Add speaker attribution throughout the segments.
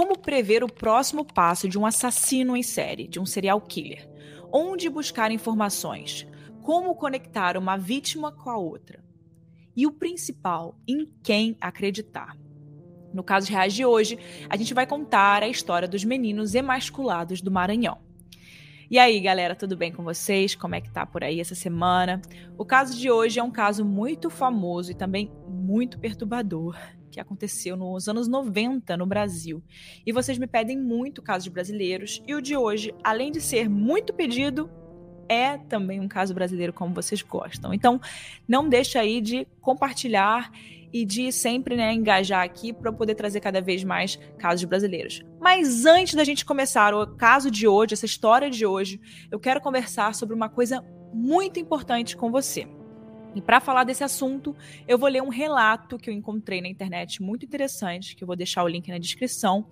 Speaker 1: Como prever o próximo passo de um assassino em série, de um serial killer? Onde buscar informações? Como conectar uma vítima com a outra? E o principal, em quem acreditar? No caso reais de hoje, a gente vai contar a história dos meninos emasculados do Maranhão. E aí, galera, tudo bem com vocês? Como é que tá por aí essa semana? O caso de hoje é um caso muito famoso e também muito perturbador que aconteceu nos anos 90 no Brasil. E vocês me pedem muito casos brasileiros, e o de hoje, além de ser muito pedido, é também um caso brasileiro como vocês gostam. Então, não deixa aí de compartilhar e de sempre né, engajar aqui para poder trazer cada vez mais casos brasileiros. Mas antes da gente começar o caso de hoje, essa história de hoje, eu quero conversar sobre uma coisa muito importante com você. E para falar desse assunto, eu vou ler um relato que eu encontrei na internet muito interessante, que eu vou deixar o link na descrição.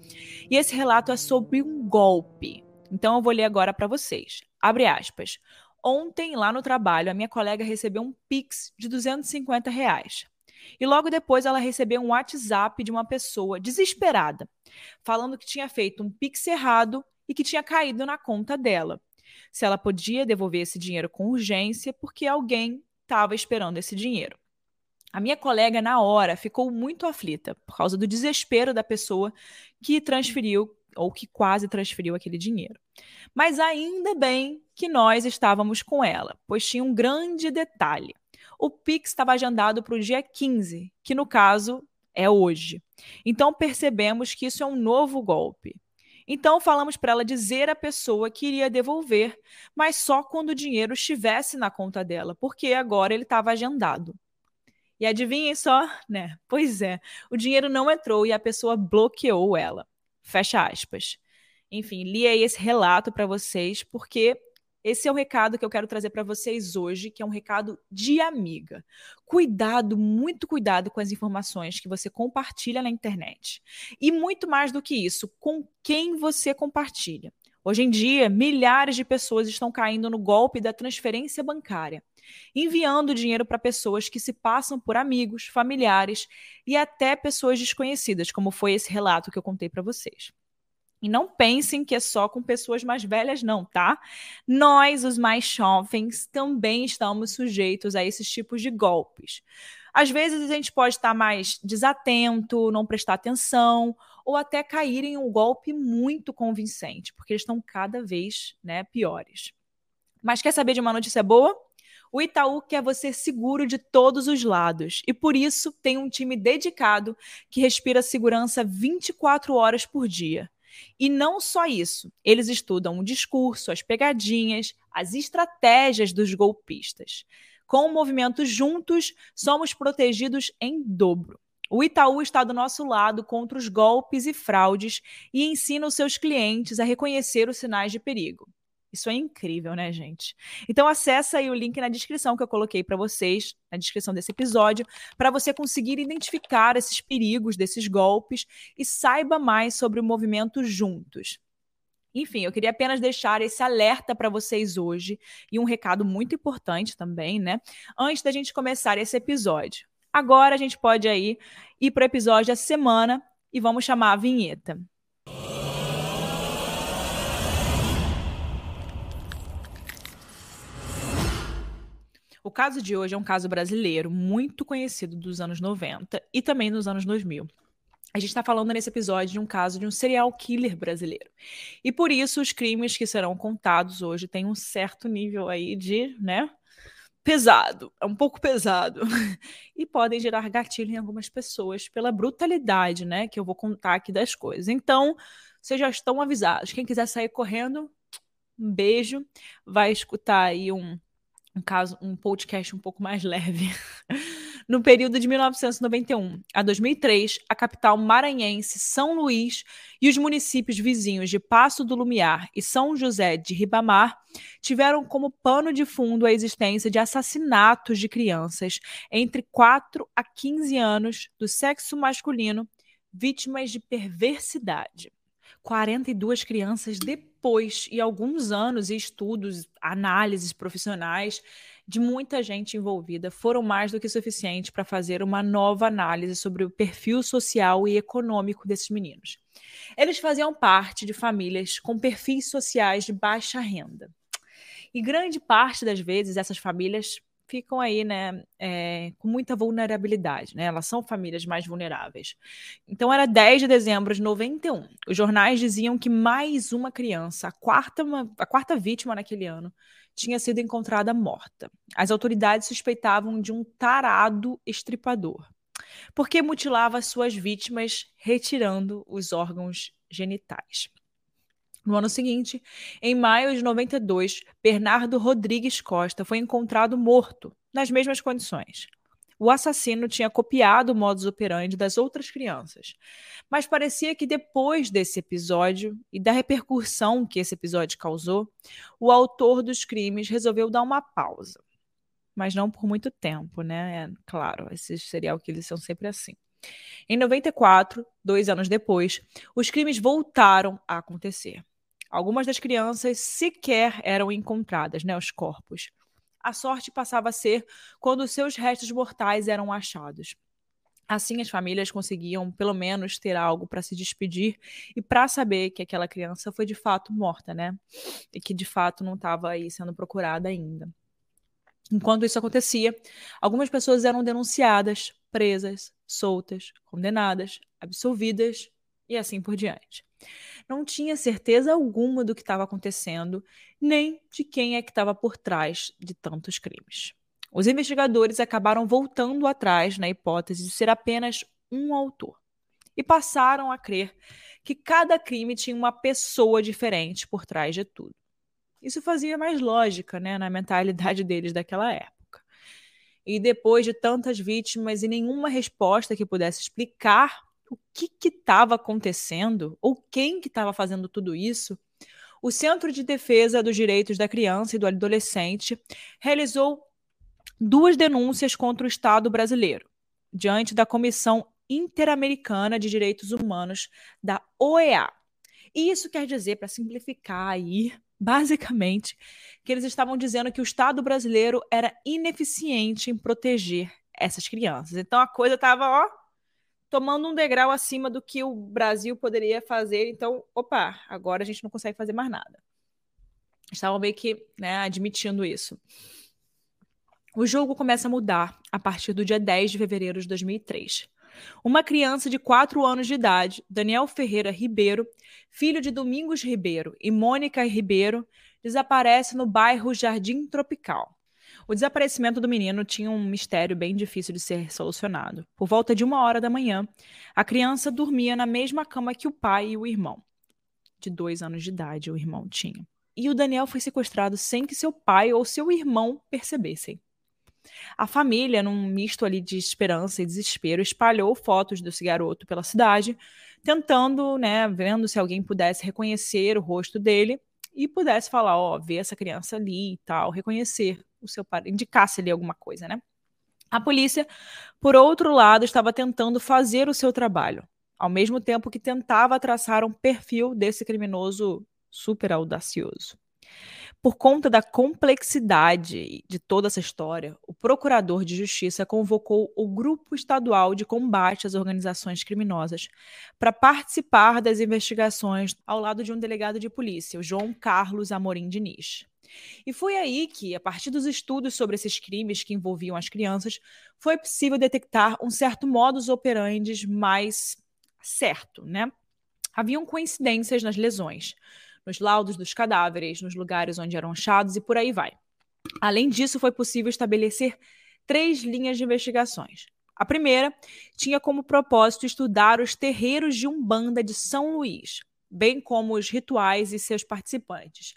Speaker 1: E esse relato é sobre um golpe. Então eu vou ler agora para vocês. Abre aspas. Ontem, lá no trabalho, a minha colega recebeu um Pix de 250 reais. E logo depois ela recebeu um WhatsApp de uma pessoa desesperada, falando que tinha feito um Pix errado e que tinha caído na conta dela. Se ela podia devolver esse dinheiro com urgência, porque alguém estava esperando esse dinheiro. A minha colega, na hora, ficou muito aflita por causa do desespero da pessoa que transferiu ou que quase transferiu aquele dinheiro. Mas ainda bem que nós estávamos com ela, pois tinha um grande detalhe. O Pix estava agendado para o dia 15, que no caso é hoje. Então percebemos que isso é um novo golpe. Então falamos para ela dizer à pessoa que iria devolver, mas só quando o dinheiro estivesse na conta dela, porque agora ele estava agendado. E adivinhem só, né? Pois é, o dinheiro não entrou e a pessoa bloqueou ela. Fecha aspas. Enfim, li aí esse relato para vocês, porque esse é o recado que eu quero trazer para vocês hoje, que é um recado de amiga. Cuidado, muito cuidado com as informações que você compartilha na internet. E muito mais do que isso, com quem você compartilha. Hoje em dia, milhares de pessoas estão caindo no golpe da transferência bancária, enviando dinheiro para pessoas que se passam por amigos, familiares e até pessoas desconhecidas, como foi esse relato que eu contei para vocês. E não pensem que é só com pessoas mais velhas, não, tá? Nós, os mais jovens, também estamos sujeitos a esses tipos de golpes. Às vezes a gente pode estar mais desatento, não prestar atenção, ou até cair em um golpe muito convincente, porque eles estão cada vez né, piores. Mas quer saber de uma notícia boa? O Itaú quer você seguro de todos os lados e por isso tem um time dedicado que respira segurança 24 horas por dia. E não só isso, eles estudam o discurso, as pegadinhas, as estratégias dos golpistas. Com o movimento Juntos, somos protegidos em dobro. O Itaú está do nosso lado contra os golpes e fraudes e ensina os seus clientes a reconhecer os sinais de perigo. Isso é incrível, né, gente? Então acessa aí o link na descrição que eu coloquei para vocês, na descrição desse episódio, para você conseguir identificar esses perigos desses golpes e saiba mais sobre o movimento Juntos. Enfim, eu queria apenas deixar esse alerta para vocês hoje e um recado muito importante também, né? Antes da gente começar esse episódio. Agora a gente pode aí ir para o episódio da semana e vamos chamar a vinheta. O caso de hoje é um caso brasileiro muito conhecido dos anos 90 e também nos anos 2000. A gente está falando nesse episódio de um caso de um serial killer brasileiro. E por isso os crimes que serão contados hoje têm um certo nível aí de, né, pesado, é um pouco pesado. e podem gerar gatilho em algumas pessoas pela brutalidade, né, que eu vou contar aqui das coisas. Então, vocês já estão avisados. Quem quiser sair correndo, um beijo, vai escutar aí um um caso, um podcast um pouco mais leve. no período de 1991 a 2003, a capital maranhense, São Luís, e os municípios vizinhos de Passo do Lumiar e São José de Ribamar tiveram como pano de fundo a existência de assassinatos de crianças entre 4 a 15 anos do sexo masculino vítimas de perversidade. 42 crianças depois, e alguns anos e estudos, análises profissionais de muita gente envolvida foram mais do que suficiente para fazer uma nova análise sobre o perfil social e econômico desses meninos. Eles faziam parte de famílias com perfis sociais de baixa renda. E grande parte das vezes essas famílias ficam aí, né, é, com muita vulnerabilidade, né? Elas são famílias mais vulneráveis. Então era 10 de dezembro de 91. Os jornais diziam que mais uma criança, a quarta, a quarta vítima naquele ano, tinha sido encontrada morta. As autoridades suspeitavam de um tarado estripador, porque mutilava suas vítimas retirando os órgãos genitais. No ano seguinte, em maio de 92, Bernardo Rodrigues Costa foi encontrado morto, nas mesmas condições. O assassino tinha copiado o modus operandi das outras crianças, mas parecia que depois desse episódio e da repercussão que esse episódio causou, o autor dos crimes resolveu dar uma pausa. Mas não por muito tempo, né? É, claro, esses serial killers são sempre assim. Em 94, dois anos depois, os crimes voltaram a acontecer. Algumas das crianças sequer eram encontradas, né, os corpos a sorte passava a ser quando seus restos mortais eram achados. Assim, as famílias conseguiam, pelo menos, ter algo para se despedir e para saber que aquela criança foi de fato morta, né? E que de fato não estava aí sendo procurada ainda. Enquanto isso acontecia, algumas pessoas eram denunciadas, presas, soltas, condenadas, absolvidas e assim por diante não tinha certeza alguma do que estava acontecendo, nem de quem é que estava por trás de tantos crimes. Os investigadores acabaram voltando atrás na hipótese de ser apenas um autor e passaram a crer que cada crime tinha uma pessoa diferente por trás de tudo. Isso fazia mais lógica né, na mentalidade deles daquela época. E depois de tantas vítimas e nenhuma resposta que pudesse explicar o que estava acontecendo ou quem que estava fazendo tudo isso, o Centro de Defesa dos Direitos da Criança e do Adolescente realizou duas denúncias contra o Estado brasileiro diante da Comissão Interamericana de Direitos Humanos da OEA. E isso quer dizer, para simplificar aí, basicamente, que eles estavam dizendo que o Estado brasileiro era ineficiente em proteger essas crianças. Então a coisa estava, ó, tomando um degrau acima do que o Brasil poderia fazer. Então, opa, agora a gente não consegue fazer mais nada. Estavam meio que né, admitindo isso. O jogo começa a mudar a partir do dia 10 de fevereiro de 2003. Uma criança de 4 anos de idade, Daniel Ferreira Ribeiro, filho de Domingos Ribeiro e Mônica Ribeiro, desaparece no bairro Jardim Tropical. O desaparecimento do menino tinha um mistério bem difícil de ser solucionado. Por volta de uma hora da manhã, a criança dormia na mesma cama que o pai e o irmão. De dois anos de idade, o irmão tinha. E o Daniel foi sequestrado sem que seu pai ou seu irmão percebessem. A família, num misto ali de esperança e desespero, espalhou fotos desse garoto pela cidade, tentando, né, vendo se alguém pudesse reconhecer o rosto dele e pudesse falar, ó, ver essa criança ali e tal, reconhecer o seu pai, indicasse ali alguma coisa, né? A polícia, por outro lado, estava tentando fazer o seu trabalho, ao mesmo tempo que tentava traçar um perfil desse criminoso super audacioso. Por conta da complexidade de toda essa história, o procurador de justiça convocou o Grupo Estadual de Combate às Organizações Criminosas para participar das investigações ao lado de um delegado de polícia, o João Carlos Amorim Diniz. E foi aí que, a partir dos estudos sobre esses crimes que envolviam as crianças, foi possível detectar um certo modus operandi mais certo, né? Haviam coincidências nas lesões nos laudos dos cadáveres, nos lugares onde eram achados e por aí vai. Além disso, foi possível estabelecer três linhas de investigações. A primeira tinha como propósito estudar os terreiros de Umbanda de São Luís, bem como os rituais e seus participantes,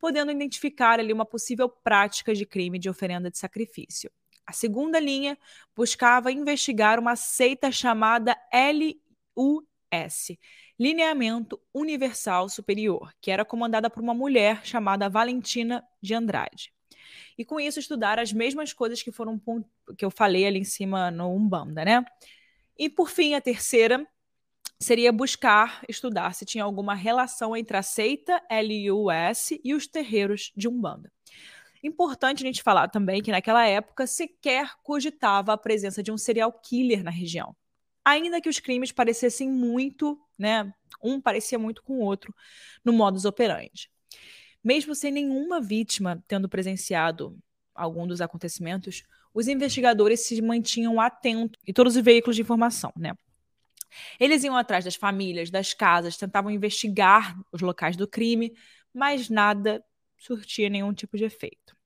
Speaker 1: podendo identificar ali uma possível prática de crime de oferenda de sacrifício. A segunda linha buscava investigar uma seita chamada LUS, Lineamento Universal Superior, que era comandada por uma mulher chamada Valentina de Andrade. E com isso estudar as mesmas coisas que foram que eu falei ali em cima no Umbanda, né? E por fim, a terceira seria buscar estudar se tinha alguma relação entre a seita LUS e os terreiros de Umbanda. Importante a gente falar também que naquela época sequer cogitava a presença de um serial killer na região. Ainda que os crimes parecessem muito, né? Um parecia muito com o outro no modus operandi. Mesmo sem nenhuma vítima tendo presenciado algum dos acontecimentos, os investigadores se mantinham atentos e todos os veículos de informação, né? Eles iam atrás das famílias, das casas, tentavam investigar os locais do crime, mas nada surtia nenhum tipo de efeito.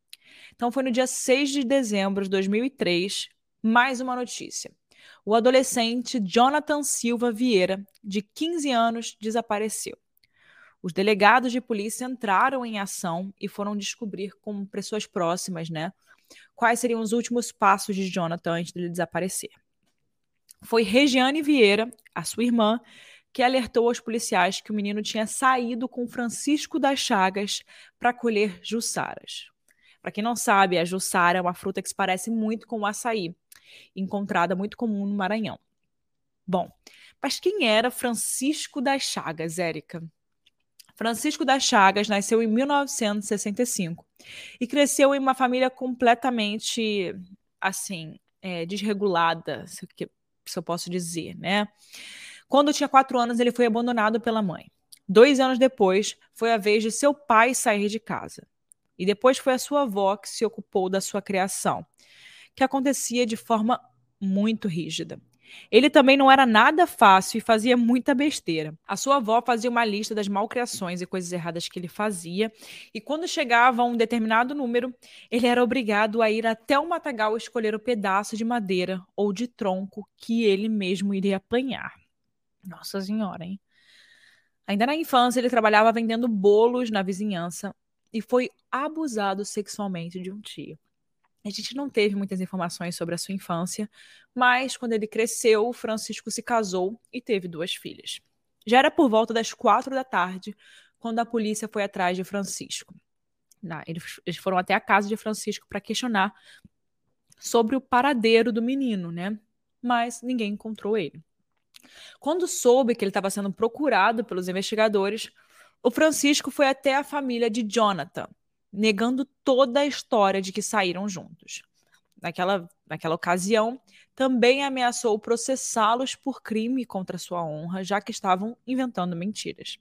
Speaker 1: Então foi no dia 6 de dezembro de 2003, mais uma notícia. O adolescente Jonathan Silva Vieira, de 15 anos, desapareceu. Os delegados de polícia entraram em ação e foram descobrir com pessoas próximas, né, quais seriam os últimos passos de Jonathan antes dele desaparecer. Foi Regiane Vieira, a sua irmã, que alertou aos policiais que o menino tinha saído com Francisco das Chagas para colher jussaras. Para quem não sabe, a jussara é uma fruta que se parece muito com o açaí, encontrada muito comum no Maranhão. Bom, mas quem era Francisco das Chagas, Érica? Francisco das Chagas nasceu em 1965 e cresceu em uma família completamente, assim, é, desregulada, se eu posso dizer, né? Quando tinha quatro anos, ele foi abandonado pela mãe. Dois anos depois, foi a vez de seu pai sair de casa. E depois foi a sua avó que se ocupou da sua criação, que acontecia de forma muito rígida. Ele também não era nada fácil e fazia muita besteira. A sua avó fazia uma lista das malcriações e coisas erradas que ele fazia, e quando chegava a um determinado número, ele era obrigado a ir até o matagal escolher o pedaço de madeira ou de tronco que ele mesmo iria apanhar. Nossa Senhora, hein? Ainda na infância, ele trabalhava vendendo bolos na vizinhança e foi abusado sexualmente de um tio. A gente não teve muitas informações sobre a sua infância, mas quando ele cresceu, Francisco se casou e teve duas filhas. Já era por volta das quatro da tarde quando a polícia foi atrás de Francisco. eles foram até a casa de Francisco para questionar sobre o paradeiro do menino, né? Mas ninguém encontrou ele. Quando soube que ele estava sendo procurado pelos investigadores, o Francisco foi até a família de Jonathan, negando toda a história de que saíram juntos. Naquela, naquela ocasião, também ameaçou processá-los por crime contra sua honra, já que estavam inventando mentiras.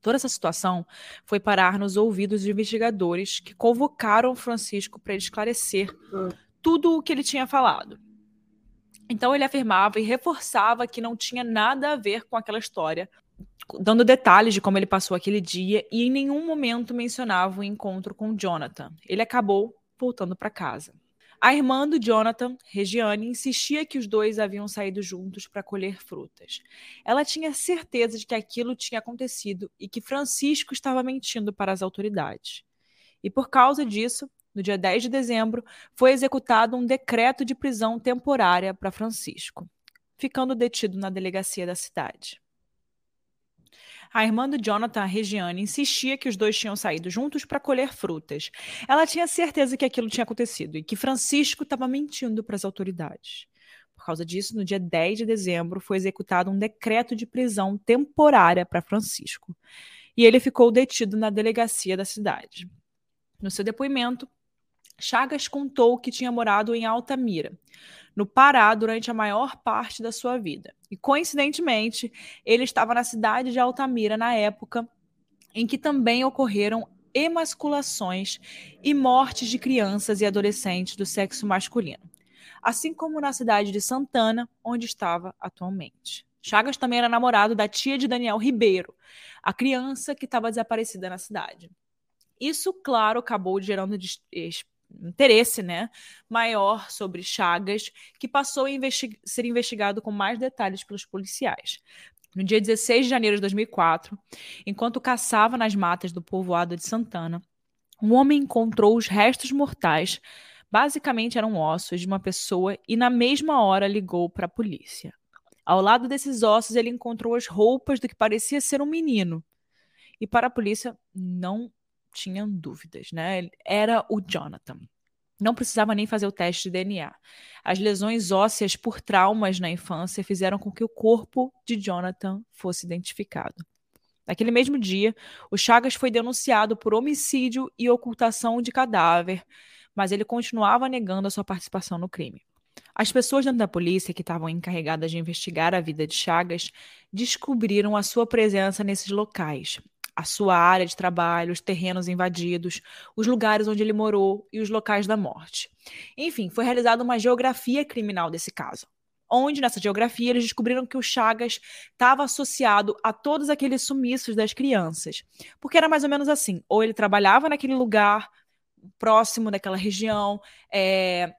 Speaker 1: Toda essa situação foi parar nos ouvidos de investigadores que convocaram Francisco para esclarecer tudo o que ele tinha falado. Então ele afirmava e reforçava que não tinha nada a ver com aquela história, dando detalhes de como ele passou aquele dia e em nenhum momento mencionava o encontro com Jonathan. Ele acabou voltando para casa. A irmã do Jonathan, Regiane, insistia que os dois haviam saído juntos para colher frutas. Ela tinha certeza de que aquilo tinha acontecido e que Francisco estava mentindo para as autoridades. E por causa disso, no dia 10 de dezembro, foi executado um decreto de prisão temporária para Francisco, ficando detido na delegacia da cidade. A irmã do Jonathan, Regiane, insistia que os dois tinham saído juntos para colher frutas. Ela tinha certeza que aquilo tinha acontecido e que Francisco estava mentindo para as autoridades. Por causa disso, no dia 10 de dezembro, foi executado um decreto de prisão temporária para Francisco. E ele ficou detido na delegacia da cidade. No seu depoimento, Chagas contou que tinha morado em Altamira, no Pará, durante a maior parte da sua vida. E, coincidentemente, ele estava na cidade de Altamira na época em que também ocorreram emasculações e mortes de crianças e adolescentes do sexo masculino, assim como na cidade de Santana, onde estava atualmente. Chagas também era namorado da tia de Daniel Ribeiro, a criança que estava desaparecida na cidade. Isso, claro, acabou gerando interesse né, maior sobre Chagas, que passou a investi ser investigado com mais detalhes pelos policiais. No dia 16 de janeiro de 2004, enquanto caçava nas matas do povoado de Santana, um homem encontrou os restos mortais, basicamente eram ossos de uma pessoa, e na mesma hora ligou para a polícia. Ao lado desses ossos, ele encontrou as roupas do que parecia ser um menino. E para a polícia, não tinham dúvidas, né? Era o Jonathan. Não precisava nem fazer o teste de DNA. As lesões ósseas por traumas na infância fizeram com que o corpo de Jonathan fosse identificado. Naquele mesmo dia, o Chagas foi denunciado por homicídio e ocultação de cadáver, mas ele continuava negando a sua participação no crime. As pessoas dentro da polícia que estavam encarregadas de investigar a vida de Chagas descobriram a sua presença nesses locais a sua área de trabalho, os terrenos invadidos, os lugares onde ele morou e os locais da morte. Enfim, foi realizada uma geografia criminal desse caso, onde nessa geografia eles descobriram que o Chagas estava associado a todos aqueles sumiços das crianças. Porque era mais ou menos assim: ou ele trabalhava naquele lugar próximo daquela região, é,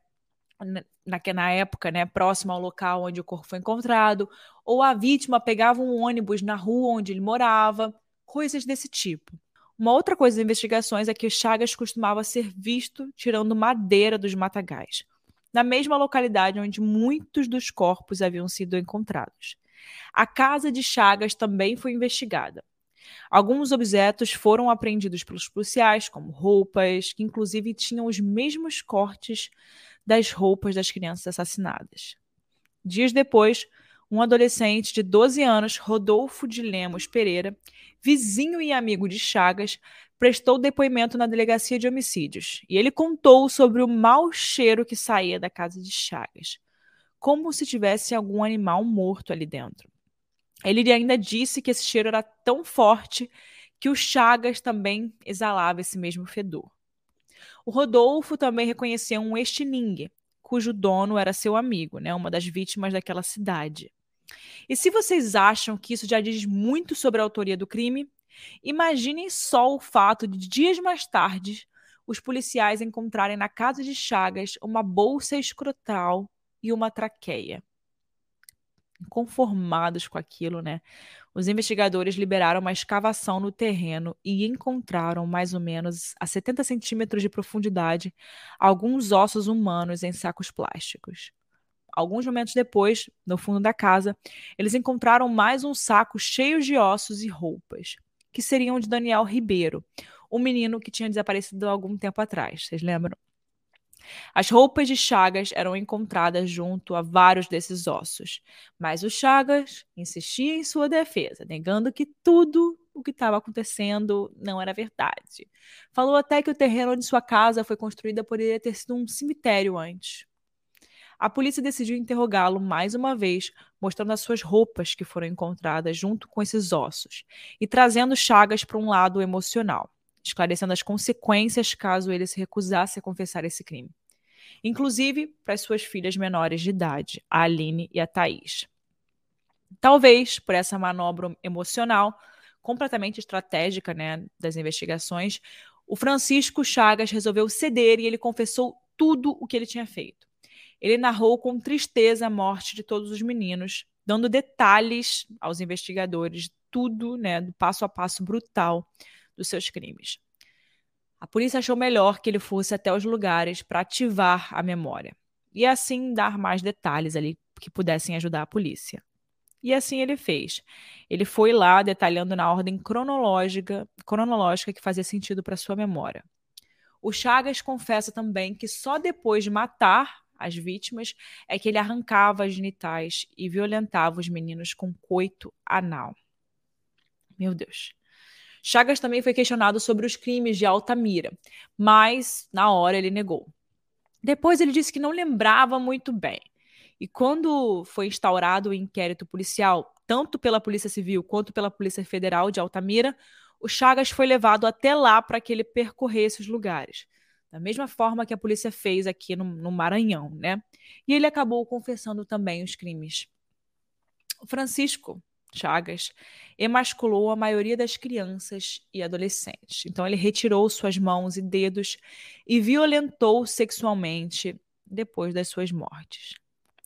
Speaker 1: na, na época, né, próximo ao local onde o corpo foi encontrado, ou a vítima pegava um ônibus na rua onde ele morava coisas desse tipo. Uma outra coisa das investigações é que o Chagas costumava ser visto tirando madeira dos matagais, na mesma localidade onde muitos dos corpos haviam sido encontrados. A casa de Chagas também foi investigada. Alguns objetos foram apreendidos pelos policiais, como roupas, que inclusive tinham os mesmos cortes das roupas das crianças assassinadas. Dias depois, um adolescente de 12 anos, Rodolfo de Lemos Pereira, vizinho e amigo de Chagas, prestou depoimento na delegacia de homicídios e ele contou sobre o mau cheiro que saía da casa de Chagas, como se tivesse algum animal morto ali dentro. Ele ainda disse que esse cheiro era tão forte que o Chagas também exalava esse mesmo fedor. O Rodolfo também reconheceu um estilingue, cujo dono era seu amigo, né, uma das vítimas daquela cidade. E se vocês acham que isso já diz muito sobre a autoria do crime, imaginem só o fato de dias mais tarde os policiais encontrarem na casa de Chagas uma bolsa escrotal e uma traqueia. Conformados com aquilo, né? Os investigadores liberaram uma escavação no terreno e encontraram, mais ou menos a 70 centímetros de profundidade, alguns ossos humanos em sacos plásticos. Alguns momentos depois, no fundo da casa, eles encontraram mais um saco cheio de ossos e roupas, que seriam de Daniel Ribeiro, o menino que tinha desaparecido há algum tempo atrás. Vocês lembram? As roupas de Chagas eram encontradas junto a vários desses ossos, mas o Chagas insistia em sua defesa, negando que tudo o que estava acontecendo não era verdade. Falou até que o terreno onde sua casa foi construída poderia ter sido um cemitério antes. A polícia decidiu interrogá-lo mais uma vez, mostrando as suas roupas que foram encontradas junto com esses ossos e trazendo Chagas para um lado emocional, esclarecendo as consequências caso ele se recusasse a confessar esse crime. Inclusive para as suas filhas menores de idade, a Aline e a Thaís. Talvez por essa manobra emocional completamente estratégica né, das investigações, o Francisco Chagas resolveu ceder e ele confessou tudo o que ele tinha feito. Ele narrou com tristeza a morte de todos os meninos, dando detalhes aos investigadores, tudo, né, do passo a passo brutal dos seus crimes. A polícia achou melhor que ele fosse até os lugares para ativar a memória e assim dar mais detalhes ali que pudessem ajudar a polícia. E assim ele fez. Ele foi lá detalhando na ordem cronológica, cronológica que fazia sentido para sua memória. O Chagas confessa também que só depois de matar as vítimas é que ele arrancava as genitais e violentava os meninos com coito anal. Meu Deus. Chagas também foi questionado sobre os crimes de Altamira, mas na hora ele negou. Depois ele disse que não lembrava muito bem. E quando foi instaurado o inquérito policial, tanto pela Polícia Civil quanto pela Polícia Federal de Altamira, o Chagas foi levado até lá para que ele percorresse os lugares da mesma forma que a polícia fez aqui no, no Maranhão, né? E ele acabou confessando também os crimes. Francisco Chagas emasculou a maioria das crianças e adolescentes. Então, ele retirou suas mãos e dedos e violentou sexualmente depois das suas mortes.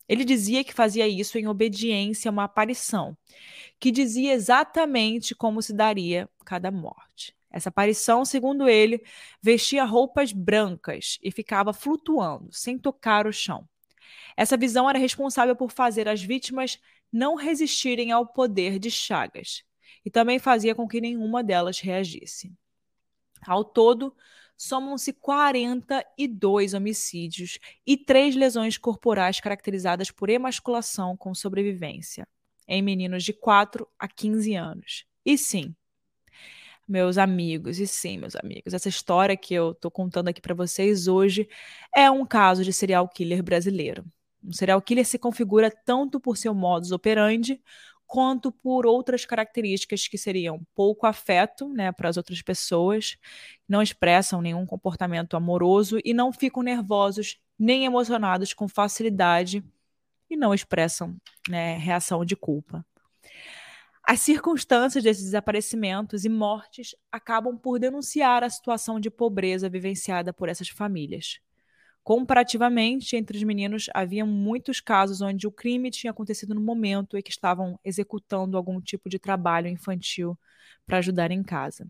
Speaker 1: Ele dizia que fazia isso em obediência a uma aparição, que dizia exatamente como se daria cada morte. Essa aparição, segundo ele, vestia roupas brancas e ficava flutuando, sem tocar o chão. Essa visão era responsável por fazer as vítimas não resistirem ao poder de Chagas e também fazia com que nenhuma delas reagisse. Ao todo, somam-se 42 homicídios e três lesões corporais caracterizadas por emasculação com sobrevivência em meninos de 4 a 15 anos. E sim, meus amigos, e sim, meus amigos, essa história que eu tô contando aqui para vocês hoje é um caso de serial killer brasileiro. Um serial killer se configura tanto por seu modus operandi quanto por outras características que seriam pouco afeto né, para as outras pessoas, não expressam nenhum comportamento amoroso e não ficam nervosos nem emocionados com facilidade e não expressam né, reação de culpa. As circunstâncias desses desaparecimentos e mortes acabam por denunciar a situação de pobreza vivenciada por essas famílias. Comparativamente, entre os meninos, havia muitos casos onde o crime tinha acontecido no momento em que estavam executando algum tipo de trabalho infantil para ajudar em casa.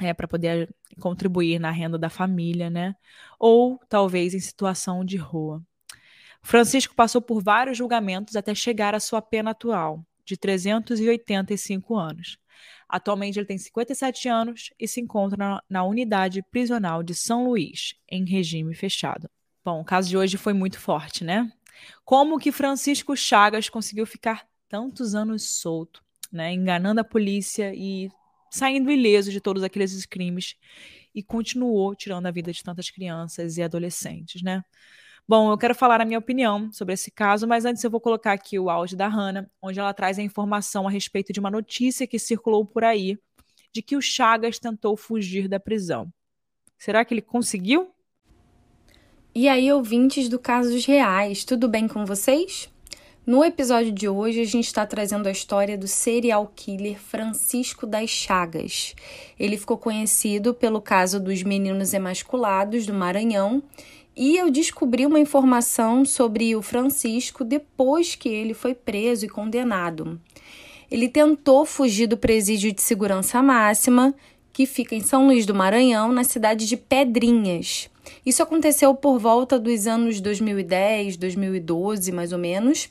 Speaker 1: É, para poder contribuir na renda da família, né? Ou talvez em situação de rua. Francisco passou por vários julgamentos até chegar à sua pena atual, de 385 anos. Atualmente ele tem 57 anos e se encontra na, unidade prisional de São Luís, em regime fechado. Bom, o caso de hoje foi muito forte, né? Como que Francisco Chagas conseguiu ficar tantos anos solto, né, enganando a polícia e saindo ileso de todos aqueles crimes e continuou tirando a vida de tantas crianças e adolescentes, né? Bom, eu quero falar a minha opinião sobre esse caso, mas antes eu vou colocar aqui o áudio da Hannah, onde ela traz a informação a respeito de uma notícia que circulou por aí de que o Chagas tentou fugir da prisão. Será que ele conseguiu?
Speaker 2: E aí, ouvintes do Casos Reais, tudo bem com vocês? No episódio de hoje, a gente está trazendo a história do serial killer Francisco das Chagas. Ele ficou conhecido pelo caso dos meninos emasculados do Maranhão e eu descobri uma informação sobre o Francisco depois que ele foi preso e condenado. Ele tentou fugir do presídio de segurança máxima, que fica em São Luís do Maranhão, na cidade de Pedrinhas. Isso aconteceu por volta dos anos 2010, 2012, mais ou menos,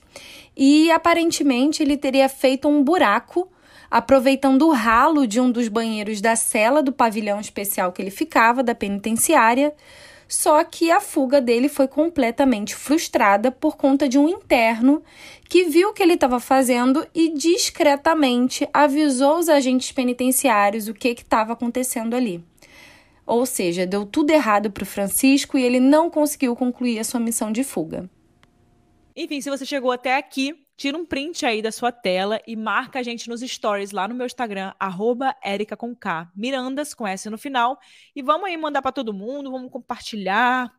Speaker 2: e aparentemente ele teria feito um buraco aproveitando o ralo de um dos banheiros da cela do pavilhão especial que ele ficava, da penitenciária, só que a fuga dele foi completamente frustrada por conta de um interno que viu o que ele estava fazendo e discretamente avisou os agentes penitenciários o que estava acontecendo ali. Ou seja, deu tudo errado para o Francisco e ele não conseguiu concluir a sua missão de fuga.
Speaker 1: Enfim, se você chegou até aqui, tira um print aí da sua tela e marca a gente nos stories lá no meu Instagram, arroba com K, Mirandas, com S no final. E vamos aí mandar para todo mundo, vamos compartilhar.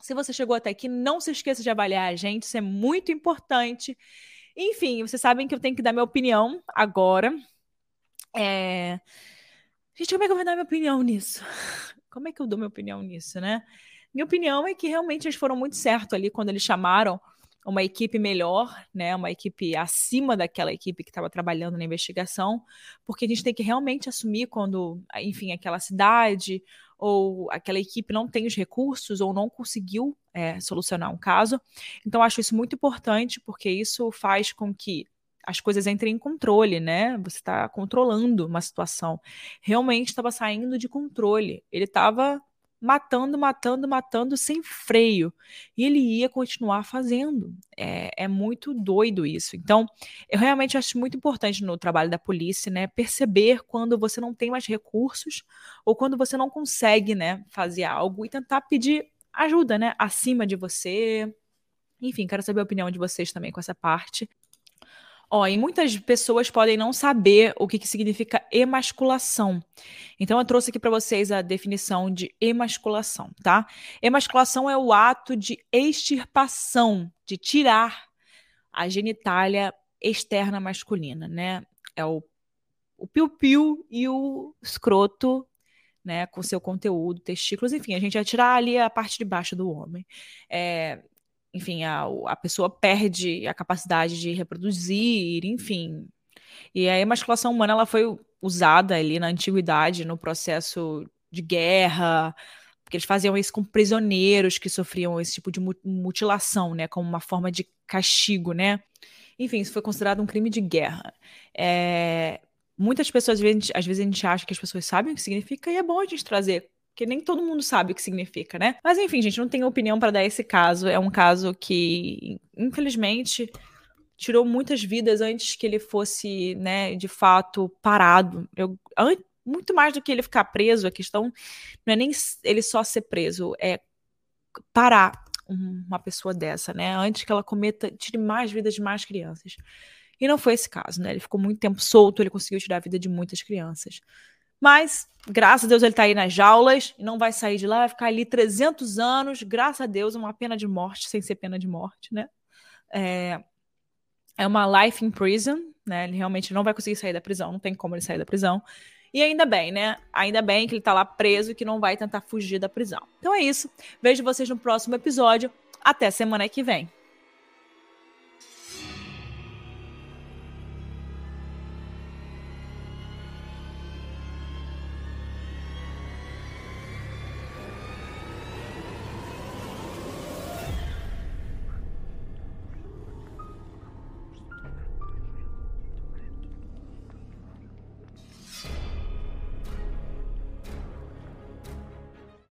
Speaker 1: Se você chegou até aqui, não se esqueça de avaliar a gente, isso é muito importante. Enfim, vocês sabem que eu tenho que dar minha opinião agora. É... Gente, como é que eu vou dar minha opinião nisso? Como é que eu dou minha opinião nisso, né? Minha opinião é que realmente eles foram muito certos ali quando eles chamaram uma equipe melhor, né, uma equipe acima daquela equipe que estava trabalhando na investigação, porque a gente tem que realmente assumir quando, enfim, aquela cidade ou aquela equipe não tem os recursos ou não conseguiu é, solucionar um caso. Então, acho isso muito importante, porque isso faz com que as coisas entrem em controle, né? Você está controlando uma situação. Realmente estava saindo de controle. Ele estava matando, matando, matando sem freio. E ele ia continuar fazendo. É, é, muito doido isso. Então, eu realmente acho muito importante no trabalho da polícia, né, perceber quando você não tem mais recursos ou quando você não consegue, né, fazer algo e tentar pedir ajuda, né, acima de você. Enfim, quero saber a opinião de vocês também com essa parte. Ó, e muitas pessoas podem não saber o que, que significa emasculação. Então, eu trouxe aqui para vocês a definição de emasculação, tá? Emasculação é o ato de extirpação, de tirar a genitália externa masculina, né? É o, o piu-piu e o escroto, né? Com seu conteúdo, testículos, enfim, a gente vai tirar ali a parte de baixo do homem. É, enfim, a, a pessoa perde a capacidade de reproduzir, enfim. E a emasculação humana ela foi usada ali na antiguidade, no processo de guerra, porque eles faziam isso com prisioneiros que sofriam esse tipo de mutilação, né, como uma forma de castigo, né. Enfim, isso foi considerado um crime de guerra. É, muitas pessoas, às vezes, às vezes, a gente acha que as pessoas sabem o que significa, e é bom a gente trazer porque nem todo mundo sabe o que significa, né? Mas enfim, gente, não tenho opinião para dar esse caso. É um caso que, infelizmente, tirou muitas vidas antes que ele fosse, né, de fato, parado. Eu, muito mais do que ele ficar preso, a questão não é nem ele só ser preso, é parar uma pessoa dessa, né? Antes que ela cometa, tire mais vidas de mais crianças. E não foi esse caso, né? Ele ficou muito tempo solto, ele conseguiu tirar a vida de muitas crianças. Mas, graças a Deus, ele tá aí nas jaulas e não vai sair de lá, vai ficar ali 300 anos, graças a Deus, uma pena de morte, sem ser pena de morte, né? É, é uma life in prison, né? Ele realmente não vai conseguir sair da prisão, não tem como ele sair da prisão. E ainda bem, né? Ainda bem que ele tá lá preso e que não vai tentar fugir da prisão. Então é isso. Vejo vocês no próximo episódio. Até semana que vem.